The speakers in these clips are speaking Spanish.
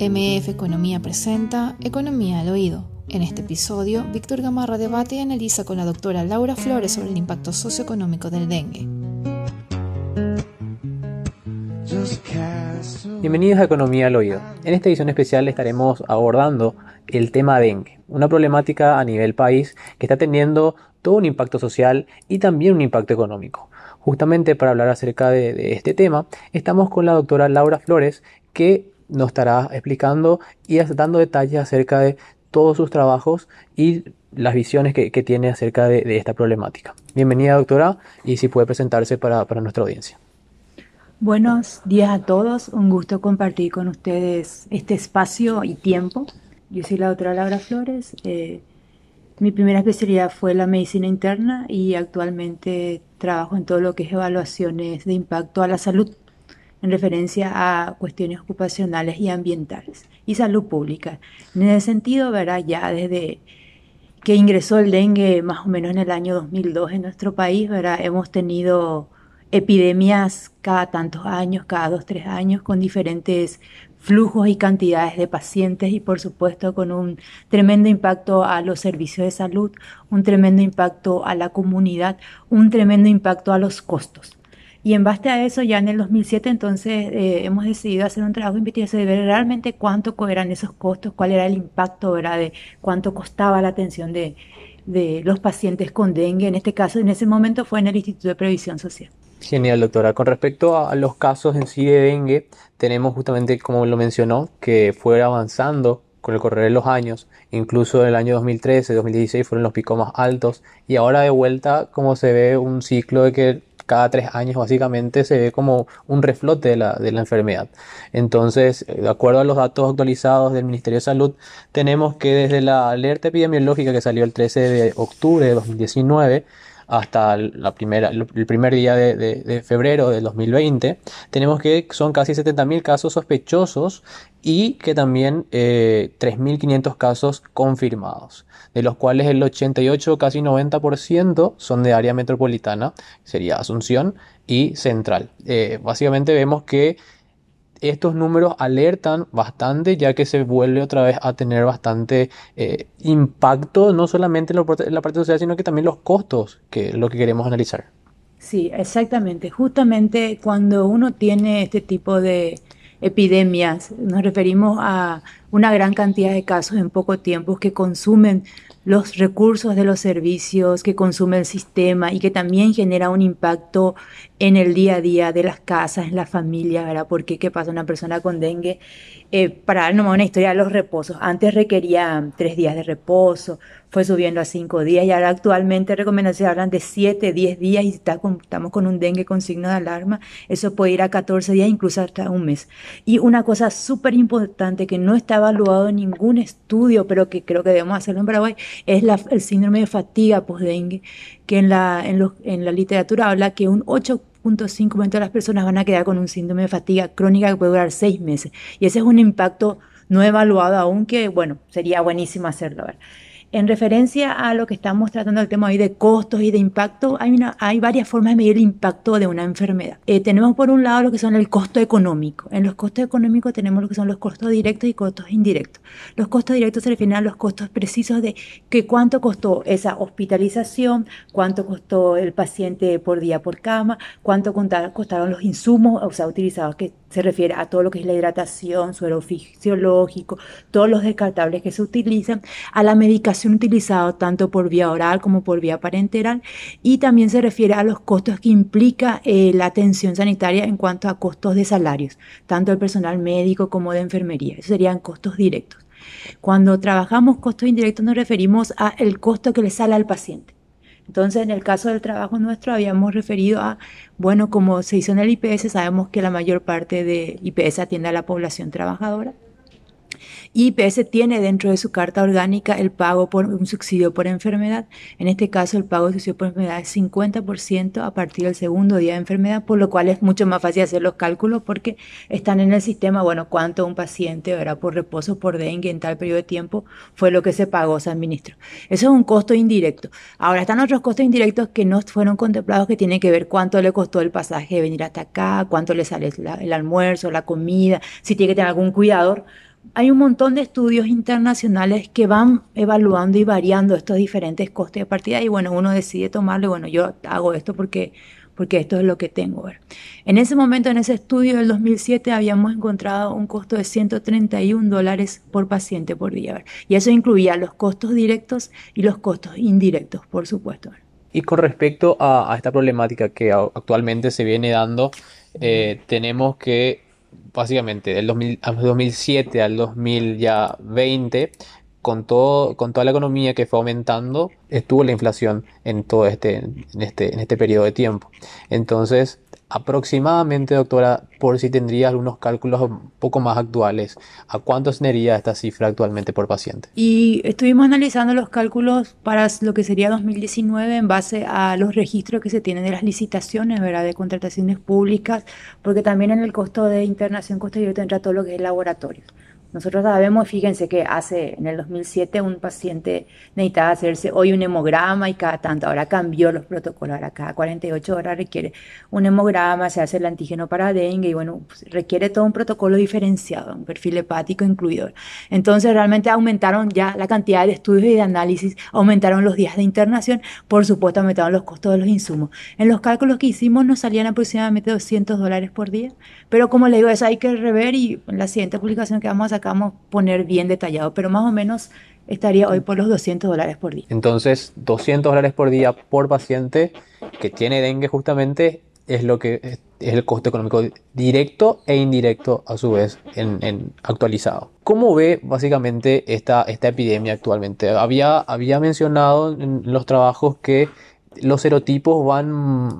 MF Economía presenta Economía al Oído. En este episodio, Víctor Gamarra debate y analiza con la doctora Laura Flores sobre el impacto socioeconómico del dengue. Bienvenidos a Economía al Oído. En esta edición especial estaremos abordando el tema dengue, una problemática a nivel país que está teniendo todo un impacto social y también un impacto económico. Justamente para hablar acerca de, este tema, estamos con la doctora Laura Flores, que nos estará explicando y dando detalles acerca de todos sus trabajos y las visiones que, tiene acerca de, esta problemática. Bienvenida doctora y si puede presentarse para, nuestra audiencia. Buenos días a todos, un gusto compartir con ustedes este espacio y tiempo. Yo soy la doctora Laura Flores, eh, mi primera especialidad fue la medicina interna y actualmente trabajo en todo lo que es evaluaciones de impacto a la salud en referencia a cuestiones ocupacionales y ambientales y salud pública. En ese sentido, verá ya desde que ingresó el dengue más o menos en el año 2002 en nuestro país, verá hemos tenido epidemias cada tantos años, cada dos, tres años, con diferentes flujos y cantidades de pacientes y por supuesto con un tremendo impacto a los servicios de salud, un tremendo impacto a la comunidad, un tremendo impacto a los costos. Y en base a eso, ya en el 2007, entonces eh, hemos decidido hacer un trabajo de investigación de ver realmente cuánto eran esos costos, cuál era el impacto ¿verdad? de cuánto costaba la atención de, de los pacientes con dengue. En este caso, en ese momento fue en el Instituto de Previsión Social. Genial, doctora. Con respecto a los casos en sí de dengue, tenemos justamente, como lo mencionó, que fue avanzando con el correr de los años, incluso en el año 2013, 2016 fueron los picos más altos y ahora de vuelta como se ve un ciclo de que cada tres años básicamente se ve como un reflote de la, de la enfermedad. Entonces, eh, de acuerdo a los datos actualizados del Ministerio de Salud, tenemos que desde la alerta epidemiológica que salió el 13 de octubre de 2019, hasta la primera, el primer día de, febrero del 2020, tenemos que son casi 70.000 casos sospechosos y que también 3.500 eh, casos confirmados, de los cuales el 88, casi 90% son de área metropolitana, sería Asunción y Central. Eh, básicamente vemos que estos números alertan bastante ya que se vuelve otra vez a tener bastante eh, impacto, no solamente en, la parte social, sino que también los costos, que es lo que queremos analizar. Sí, exactamente. Justamente cuando uno tiene este tipo de epidemias, nos referimos a una gran cantidad de casos en poco tiempo que consumen los recursos de los servicios, que consume el sistema y que también genera un impacto en el día a día de las casas, en la familia, ¿verdad? Porque qué pasa una persona con dengue eh, para dar nomás una historia de los reposos. Antes requería tres días de reposo, fue subiendo a cinco días y ahora actualmente recomendaciones hablan de siete, diez días y está estamos con un dengue con signo de alarma. Eso puede ir a 14 días, incluso hasta un mes. Y una cosa súper importante que no está evaluado en ningún estudio, pero que creo que debemos hacerlo en Paraguay, es el síndrome de fatiga post-dengue, que en la, en, los, en la literatura habla que un 8 0.5% de las personas van a quedar con un síndrome de fatiga crónica que puede durar seis meses. Y ese es un impacto no evaluado aún que, bueno, sería buenísimo hacerlo. ver. En referencia a lo que estamos tratando el tema hoy de costos y de impacto, hay, una, hay varias formas de medir el impacto de una enfermedad. Eh, tenemos por un lado lo que son el costo económico. En los costos económicos tenemos lo que son los costos directos y costos indirectos. Los costos directos se refieren a los costos precisos de que cuánto costó esa hospitalización, cuánto costó el paciente por día por cama, cuánto costaron los insumos o sea, utilizados, que se refiere a todo lo que es la hidratación, suelo fisiológico, todos los descartables que se utilizan, a la medicación utilizado tanto por vía oral como por vía parenteral y también se refiere a los costos que implica eh, la atención sanitaria en cuanto a costos de salarios, tanto del personal médico como de enfermería. Esos serían costos directos. Cuando trabajamos costos indirectos nos referimos a el costo que le sale al paciente. Entonces, en el caso del trabajo nuestro, habíamos referido a, bueno, como se hizo en el IPS, sabemos que la mayor parte de IPS atiende a la población trabajadora. IPS tiene dentro de su carta orgánica el pago por un subsidio por enfermedad. En este caso, el pago de subsidio por enfermedad es 50% a partir del segundo día de enfermedad, por lo cual es mucho más fácil hacer los cálculos porque están en el sistema, bueno, cuánto un paciente verá por reposo por dengue en tal periodo de tiempo fue lo que se pagó, se administró. Eso es un costo indirecto. Ahora están otros costos indirectos que no fueron contemplados que tienen que ver cuánto le costó el pasaje de venir hasta acá, cuánto le sale el almuerzo, la comida, si tiene que tener algún cuidador hay un montón de estudios internacionales que van evaluando y variando estos diferentes costes de partida y bueno, uno decide tomarle, bueno, yo hago esto porque, porque esto es lo que tengo. En ese momento, en ese estudio del 2007, habíamos encontrado un costo de 131 dólares por paciente por día. Y eso incluía los costos directos y los costos indirectos, por supuesto. Y con respecto a, esta problemática que actualmente se viene dando, eh, tenemos que básicamente del 2007 al 2020, con, todo, con toda la economía que fue aumentando, estuvo la inflación en todo este, en este, en este periodo de tiempo. Entonces, aproximadamente, doctora, por si tendría algunos cálculos un poco más actuales, ¿a cuánto sería esta cifra actualmente por paciente? Y estuvimos analizando los cálculos para lo que sería 2019 en base a los registros que se tienen de las licitaciones, ¿verdad? De contrataciones públicas, porque también en el costo de internación directo entra todo lo que es laboratorio. Nosotros sabemos, fíjense que hace en el 2007 un paciente necesitaba hacerse hoy un hemograma y cada tanto, ahora cambió los protocolos, ahora cada 48 horas requiere un hemograma, se hace el antígeno para dengue y bueno, pues, requiere todo un protocolo diferenciado, un perfil hepático incluido. Entonces realmente aumentaron ya la cantidad de estudios y de análisis, aumentaron los días de internación, por supuesto aumentaron los costos de los insumos. En los cálculos que hicimos nos salían aproximadamente 200 dólares por día, pero como le digo, eso hay que rever y en la siguiente publicación que vamos a sacamos poner bien detallado, pero más o menos estaría hoy por los 200 dólares por día. Entonces, 200 dólares por día por paciente que tiene dengue justamente es lo que es el costo económico directo e indirecto a su vez en, actualizado. ¿Cómo ve básicamente esta, esta epidemia actualmente? Había, había mencionado en los trabajos que los serotipos van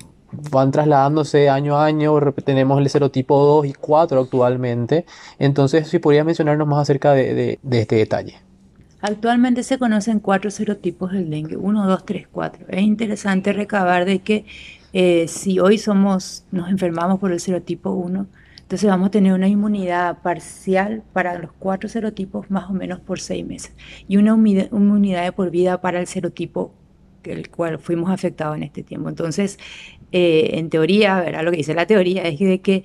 van trasladándose año a año, tenemos el serotipo 2 y 4 actualmente, entonces si podría mencionarnos más acerca de, este detalle. Actualmente se conocen cuatro serotipos del dengue, 1, 2, 3, 4. Es interesante recabar de que eh, si hoy somos, nos enfermamos por el serotipo 1, entonces vamos a tener una inmunidad parcial para los cuatro serotipos más o menos por seis meses y una inmunidad de por vida para el serotipo el cual fuimos afectados en este tiempo. Entonces, eh, en teoría, ¿verdad? lo que dice la teoría es de que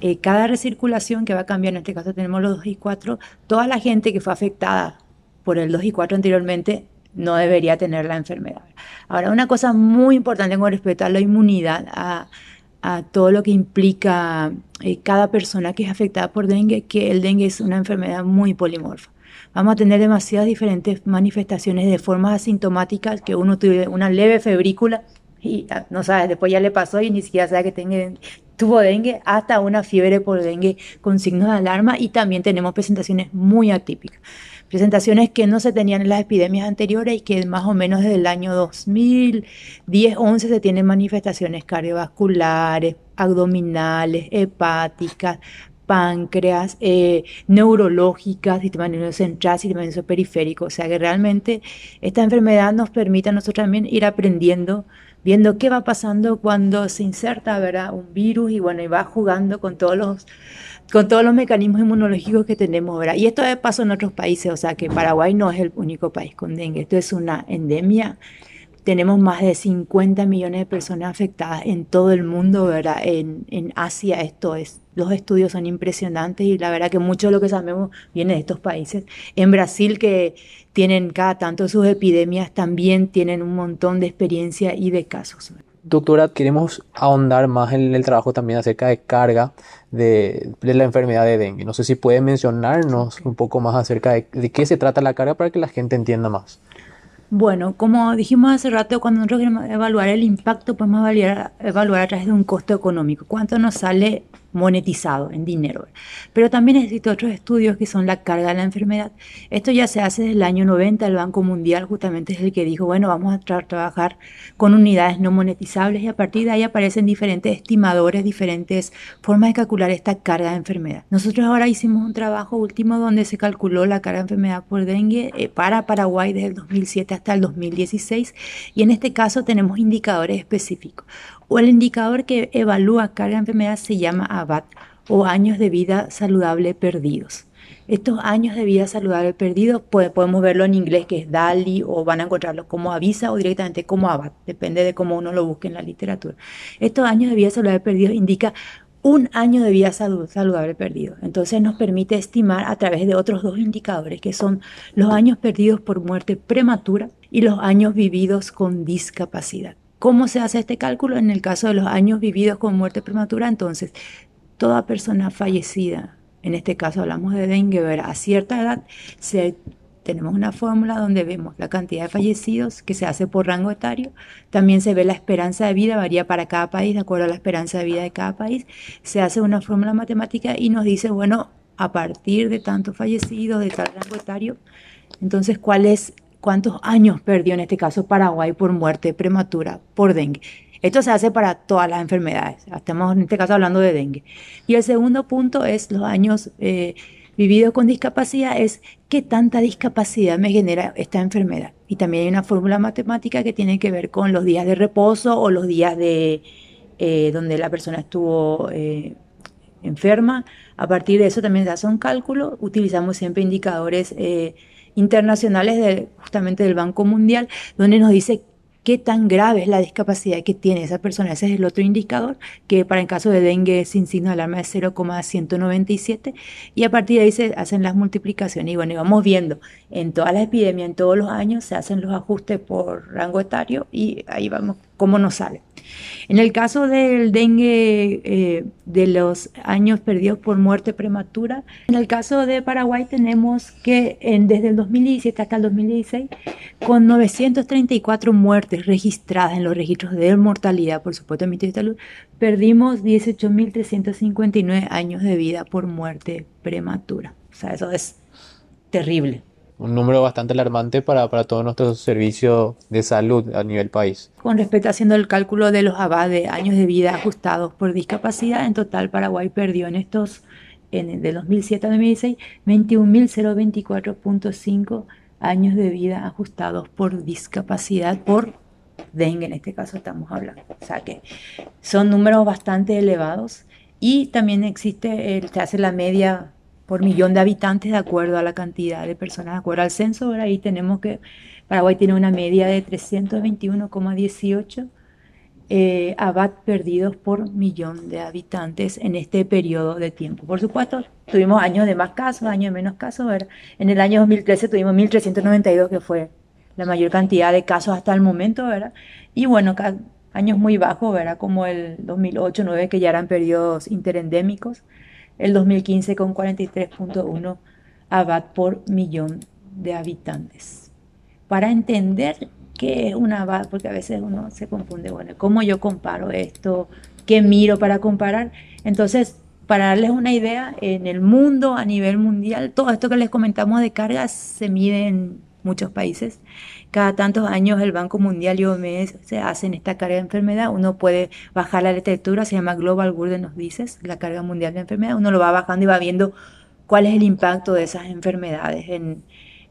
eh, cada recirculación que va a cambiar, en este caso tenemos los 2 y 4, toda la gente que fue afectada por el 2 y 4 anteriormente no debería tener la enfermedad. Ahora, una cosa muy importante con respecto a la inmunidad, a, todo lo que implica eh, cada persona que es afectada por dengue, que el dengue es una enfermedad muy polimorfa vamos a tener demasiadas diferentes manifestaciones de formas asintomáticas, que uno tuvo una leve febrícula y ah, no sabes, después ya le pasó y ni siquiera sabe que tuvo dengue, hasta una fiebre por dengue con signos de alarma y también tenemos presentaciones muy atípicas. Presentaciones que no se tenían en las epidemias anteriores y que más o menos desde el año 2010-11 se tienen manifestaciones cardiovasculares, abdominales, hepáticas, páncreas, eh, neurológicas, sistema nervioso central, sistema nervioso periférico. O sea que realmente esta enfermedad nos permite a nosotros también ir aprendiendo, viendo qué va pasando cuando se inserta ¿verdad? un virus y bueno, y va jugando con todos los con todos los mecanismos inmunológicos que tenemos, ¿verdad? Y esto pasa en otros países, o sea que Paraguay no es el único país con dengue, esto es una endemia tenemos más de 50 millones de personas afectadas en todo el mundo, ¿verdad? En, en, Asia esto es, los estudios son impresionantes y la verdad que mucho de lo que sabemos viene de estos países. En Brasil, que tienen cada tanto sus epidemias, también tienen un montón de experiencia y de casos. Doctora, queremos ahondar más en el trabajo también acerca de carga de, la enfermedad de dengue. No sé si puede mencionarnos un poco más acerca de, de qué se trata la carga para que la gente entienda más. Bueno, como dijimos hace rato, cuando nosotros queremos evaluar el impacto, podemos evaluar, evaluar a través de un costo económico. ¿Cuánto nos sale monetizado en dinero. Pero también existen otros estudios que son la carga de la enfermedad. Esto ya se hace desde el año 90, el Banco Mundial justamente es el que dijo, bueno, vamos a trabajar con unidades no monetizables y a partir de ahí aparecen diferentes estimadores, diferentes formas de calcular esta carga de enfermedad. Nosotros ahora hicimos un trabajo último donde se calculó la carga de enfermedad por dengue eh, para Paraguay desde el 2007 hasta el 2016 y en este caso tenemos indicadores específicos o el indicador que evalúa carga de enfermedad se llama ABAT o años de vida saludable perdidos. Estos años de vida saludable perdidos podemos verlo en inglés que es DALI o van a encontrarlo como avisa o directamente como ABAT, depende de cómo uno lo busque en la literatura. Estos años de vida saludable perdidos indica un año de vida saludable perdido. Entonces nos permite estimar a través de otros dos indicadores, que son los años perdidos por muerte prematura y los años vividos con discapacidad. ¿Cómo se hace este cálculo? En el caso de los años vividos con muerte prematura, entonces, toda persona fallecida, en este caso hablamos de dengue, a cierta edad, se tenemos una fórmula donde vemos la cantidad de fallecidos que se hace por rango etario. También se ve la esperanza de vida, varía para cada país, de acuerdo a la esperanza de vida de cada país. Se hace una fórmula matemática y nos dice, bueno, a partir de tantos fallecidos, de tal rango etario, entonces, ¿cuál es, cuántos años perdió en este caso Paraguay por muerte prematura por dengue? Esto se hace para todas las enfermedades. Estamos en este caso hablando de dengue. Y el segundo punto es los años eh, vivido con discapacidad es qué tanta discapacidad me genera esta enfermedad. Y también hay una fórmula matemática que tiene que ver con los días de reposo o los días de eh, donde la persona estuvo eh, enferma. A partir de eso también se hace un cálculo. Utilizamos siempre indicadores eh, internacionales de, justamente del Banco Mundial, donde nos dice qué tan grave es la discapacidad que tiene esa persona. Ese es el otro indicador, que para el caso de dengue sin signo de alarma es 0,197 y a partir de ahí se hacen las multiplicaciones. Y bueno, y vamos viendo, en todas las epidemias, en todos los años, se hacen los ajustes por rango etario y ahí vamos cómo nos sale. En el caso del dengue eh, de los años perdidos por muerte prematura, en el caso de Paraguay tenemos que desde el 2017 hasta el 2016, con 934 muertes registradas en los registros de mortalidad, por supuesto, en Ministerio de Salud, perdimos 18.359 años de vida por muerte prematura. O sea, eso es terrible un número bastante alarmante para, para todos nuestros servicios de salud a nivel país. Con respecto a haciendo el cálculo de los ABA de años de vida ajustados por discapacidad, en total Paraguay perdió en estos, en, de 2007 a 2016, 21.024.5 años de vida ajustados por discapacidad por dengue, en este caso estamos hablando. O sea que son números bastante elevados y también existe, se hace la media por millón de habitantes de acuerdo a la cantidad de personas, de acuerdo al censo. Ahora ahí tenemos que Paraguay tiene una media de 321,18 eh, abad perdidos por millón de habitantes en este periodo de tiempo. Por supuesto, tuvimos años de más casos, años de menos casos. ¿verdad? En el año 2013 tuvimos 1.392, que fue la mayor cantidad de casos hasta el momento, ¿verdad? Y bueno, años muy bajos, ¿verdad? Como el 2008-2009, que ya eran periodos interendémicos el 2015 con 43.1 abad por millón de habitantes. Para entender qué es un abad, porque a veces uno se confunde, bueno, ¿cómo yo comparo esto? ¿Qué miro para comparar? Entonces, para darles una idea, en el mundo, a nivel mundial, todo esto que les comentamos de cargas se mide en muchos países. Cada tantos años el Banco Mundial y OMS se hacen esta carga de enfermedad. Uno puede bajar la literatura, se llama Global Burden of Disease, la carga mundial de enfermedad. Uno lo va bajando y va viendo cuál es el impacto de esas enfermedades, en,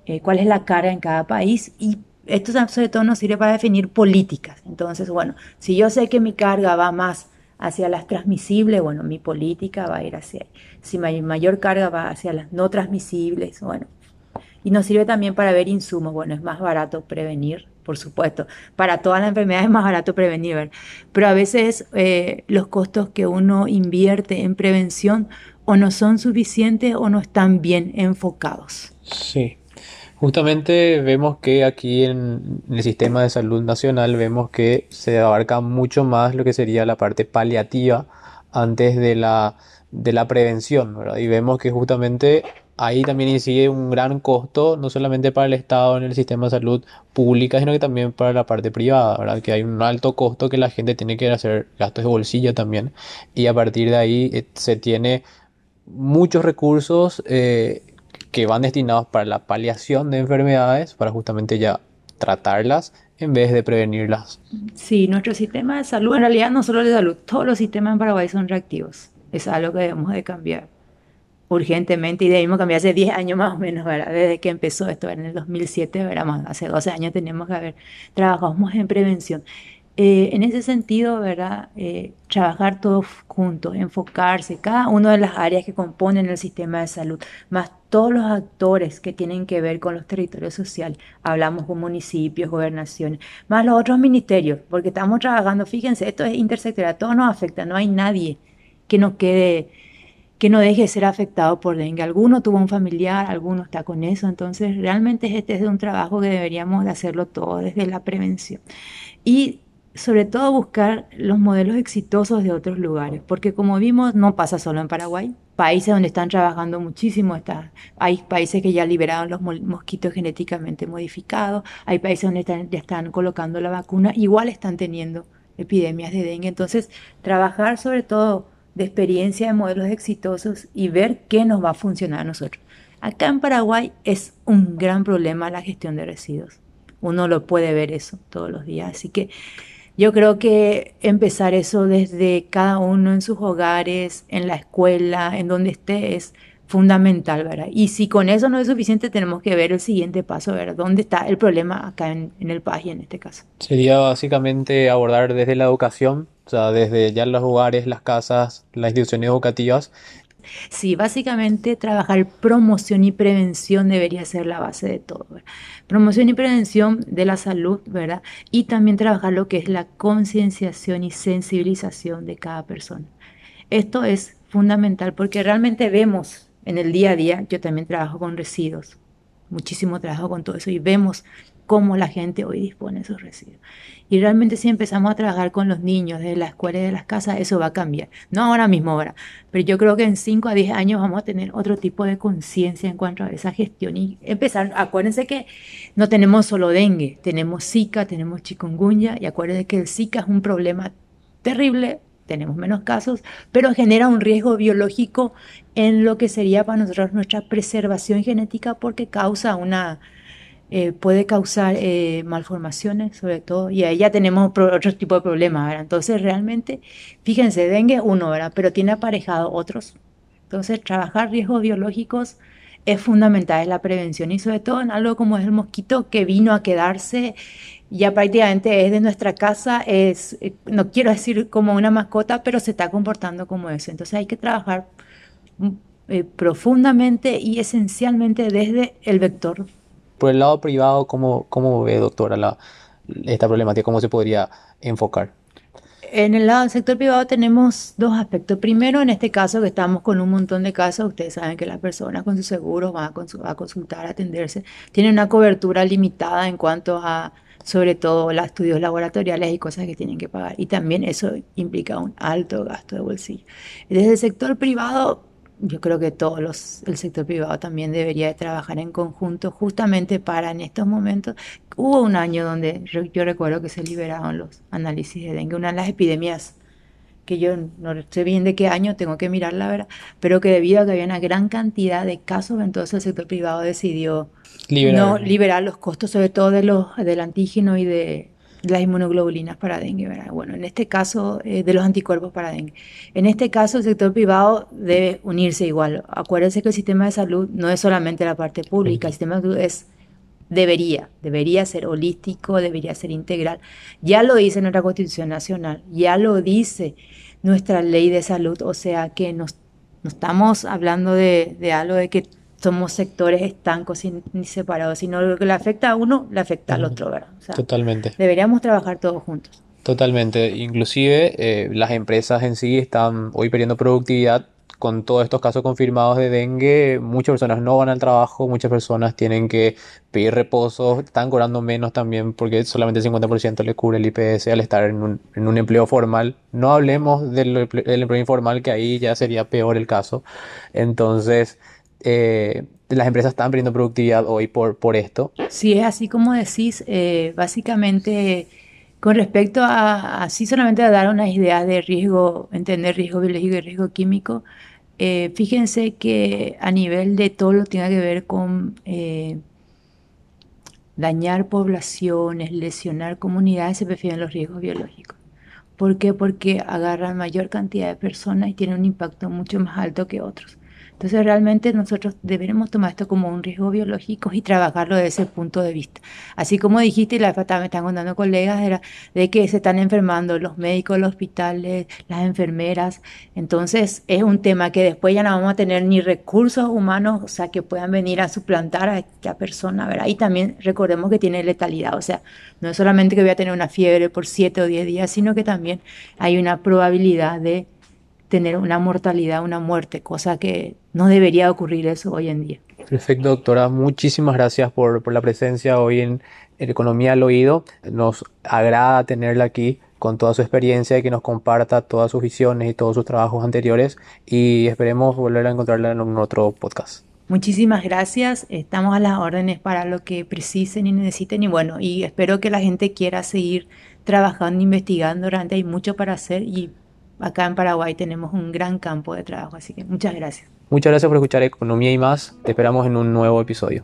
eh, cuál es la carga en cada país y esto sobre todo nos sirve para definir políticas. Entonces, bueno, si yo sé que mi carga va más hacia las transmisibles, bueno, mi política va a ir hacia ahí. Si mi mayor carga va hacia las no transmisibles, bueno, y nos sirve también para ver insumos. Bueno, es más barato prevenir, por supuesto. Para todas las enfermedades es más barato prevenir, pero a veces eh, los costos que uno invierte en prevención o no son suficientes o no están bien enfocados. Sí. Justamente vemos que aquí en el sistema de salud nacional vemos que se abarca mucho más lo que sería la parte paliativa antes de la, de la prevención. Y vemos que justamente ahí también incide un gran costo, no solamente para el Estado en el sistema de salud pública, sino que también para la parte privada, ¿verdad? Que hay un alto costo que la gente tiene que hacer gastos de bolsillo también. Y a partir de ahí eh, se tiene muchos recursos eh, que van destinados para la paliación de enfermedades, para justamente ya tratarlas en vez de prevenirlas. Sí, nuestro sistema de salud, en realidad no solo de salud, todos los sistemas en Paraguay son reactivos. Es algo que debemos de cambiar urgentemente y debimos cambiar hace 10 años más o menos, ¿verdad? Desde que empezó esto, en el 2007, ¿verdad? hace 12 años tenemos que haber trabajado en prevención. Eh, en ese sentido, ¿verdad? Eh, trabajar todos juntos, enfocarse, cada una de las áreas que componen el sistema de salud, más todos los actores que tienen que ver con los territorios sociales. Hablamos con municipios, gobernaciones, más los otros ministerios, porque estamos trabajando, fíjense, esto es intersectorial, todo nos afecta, no hay nadie que no quede, que no deje de ser afectado por dengue. Alguno tuvo un familiar, alguno está con eso, entonces realmente este es un trabajo que deberíamos de hacerlo todo desde la prevención. Y sobre todo buscar los modelos exitosos de otros lugares, porque como vimos no pasa solo en Paraguay, países donde están trabajando muchísimo, está, hay países que ya liberaron los mosquitos genéticamente modificados, hay países donde están, ya están colocando la vacuna, igual están teniendo epidemias de dengue, entonces trabajar sobre todo de experiencia de modelos exitosos y ver qué nos va a funcionar a nosotros. Acá en Paraguay es un gran problema la gestión de residuos. Uno lo puede ver eso todos los días. Así que yo creo que empezar eso desde cada uno en sus hogares, en la escuela, en donde esté, es fundamental, ¿verdad? Y si con eso no es suficiente, tenemos que ver el siguiente paso, ¿verdad? ¿Dónde está el problema acá en, el país en este caso? Sería básicamente abordar desde la educación, o sea, desde ya los hogares, las casas, las instituciones educativas. Sí, básicamente trabajar promoción y prevención debería ser la base de todo. Promoción y prevención de la salud, ¿verdad? Y también trabajar lo que es la concienciación y sensibilización de cada persona. Esto es fundamental porque realmente vemos en el día a día, yo también trabajo con residuos, muchísimo trabajo con todo eso y vemos cómo la gente hoy dispone de esos residuos. Y realmente si empezamos a trabajar con los niños desde la escuela y de las casas, eso va a cambiar. No ahora mismo, ahora, pero yo creo que en 5 a 10 años vamos a tener otro tipo de conciencia en cuanto a esa gestión y empezar, acuérdense que no tenemos solo dengue, tenemos Zika, tenemos chikungunya y acuérdense que el Zika es un problema terrible tenemos menos casos, pero genera un riesgo biológico en lo que sería para nosotros nuestra preservación genética porque causa una, eh, puede causar eh, malformaciones sobre todo, y ahí ya tenemos otro tipo de problemas, ¿verdad? Entonces realmente, fíjense, dengue uno, ¿verdad? Pero tiene aparejado otros. Entonces trabajar riesgos biológicos es fundamental, es la prevención y sobre todo en algo como es el mosquito que vino a quedarse ya prácticamente es de nuestra casa, es, eh, no quiero decir como una mascota, pero se está comportando como eso. Entonces hay que trabajar mm, profundamente y esencialmente desde el vector por el lado privado, ¿cómo, cómo ve, doctora, la, esta problemática? ¿Cómo se podría enfocar? En el lado del sector privado tenemos dos aspectos. Primero, en este caso que estamos con un montón de casos, ustedes saben que las personas con sus seguros van a, consultar, a atenderse, tienen una cobertura limitada en cuanto a, sobre todo, los estudios laboratoriales y cosas que tienen que pagar. Y también eso implica un alto gasto de bolsillo. Desde el sector privado yo creo que todos los, el sector privado también debería de trabajar en conjunto justamente para en estos momentos. Hubo un año donde yo, recuerdo que se liberaron los análisis de dengue, una de las epidemias que yo no sé bien de qué año, tengo que mirar la verdad, pero que debido a que había una gran cantidad de casos, entonces el sector privado decidió liberar, no, liberar los costos, sobre todo de los, del antígeno y de las inmunoglobulinas para dengue, ¿verdad? Bueno, en este caso, eh, de los anticuerpos para dengue. En este caso, el sector privado debe unirse igual. Acuérdense que el sistema de salud no es solamente la parte pública, el sistema de salud es, debería, debería ser holístico, debería ser integral. Ya lo dice nuestra Constitución Nacional, ya lo dice nuestra ley de salud, o sea que no estamos hablando de, de algo de que somos sectores estancos ni separados, sino lo que le afecta a uno, le afecta al otro, ¿verdad? Totalmente. Deberíamos trabajar todos juntos. Totalmente. Inclusive eh, las empresas en sí están hoy perdiendo productividad con todos estos casos confirmados de dengue. Muchas personas no van al trabajo, muchas personas tienen que pedir reposo, están cobrando menos también porque solamente el 50% le cubre el IPS al estar en un, en un empleo formal. No hablemos del, del empleo informal, que ahí ya sería peor el caso. Entonces eh, las empresas están perdiendo productividad hoy por, por esto. Sí, es así como decís, eh, básicamente con respecto a, así solamente a dar unas ideas de riesgo, entender riesgo biológico y riesgo químico, eh, fíjense que a nivel de todo lo que tenga que ver con dañar poblaciones, lesionar comunidades, se prefieren los riesgos biológicos. ¿Por qué? Porque agarran mayor cantidad de personas y tienen un impacto mucho más alto que otros. Entonces realmente nosotros deberemos tomar esto como un riesgo biológico y trabajarlo desde ese punto de vista. Así como dijiste, y la me están contando colegas, era de que se están enfermando los médicos, los hospitales, las enfermeras. Entonces es un tema que después ya no vamos a tener ni recursos humanos, o sea, que puedan venir a suplantar a esta persona, ¿verdad? Y también recordemos que tiene letalidad, o sea, no es solamente que voy a tener una fiebre por 7 o 10 días, sino que también hay una probabilidad de tener una mortalidad, una muerte, cosa que no debería ocurrir eso hoy en día. Perfecto, doctora. Muchísimas gracias por, por la presencia hoy en, en Economía al Oído. Nos agrada tenerla aquí con toda su experiencia y que nos comparta todas sus visiones y todos sus trabajos anteriores y esperemos volver a encontrarla en un otro podcast. Muchísimas gracias, estamos a las órdenes para lo que precisen y necesiten y bueno, y espero que la gente quiera seguir trabajando, investigando, realmente hay mucho para hacer y acá en Paraguay tenemos un gran campo de trabajo, así que muchas gracias. Muchas gracias por escuchar Economía y más, te esperamos en un nuevo episodio.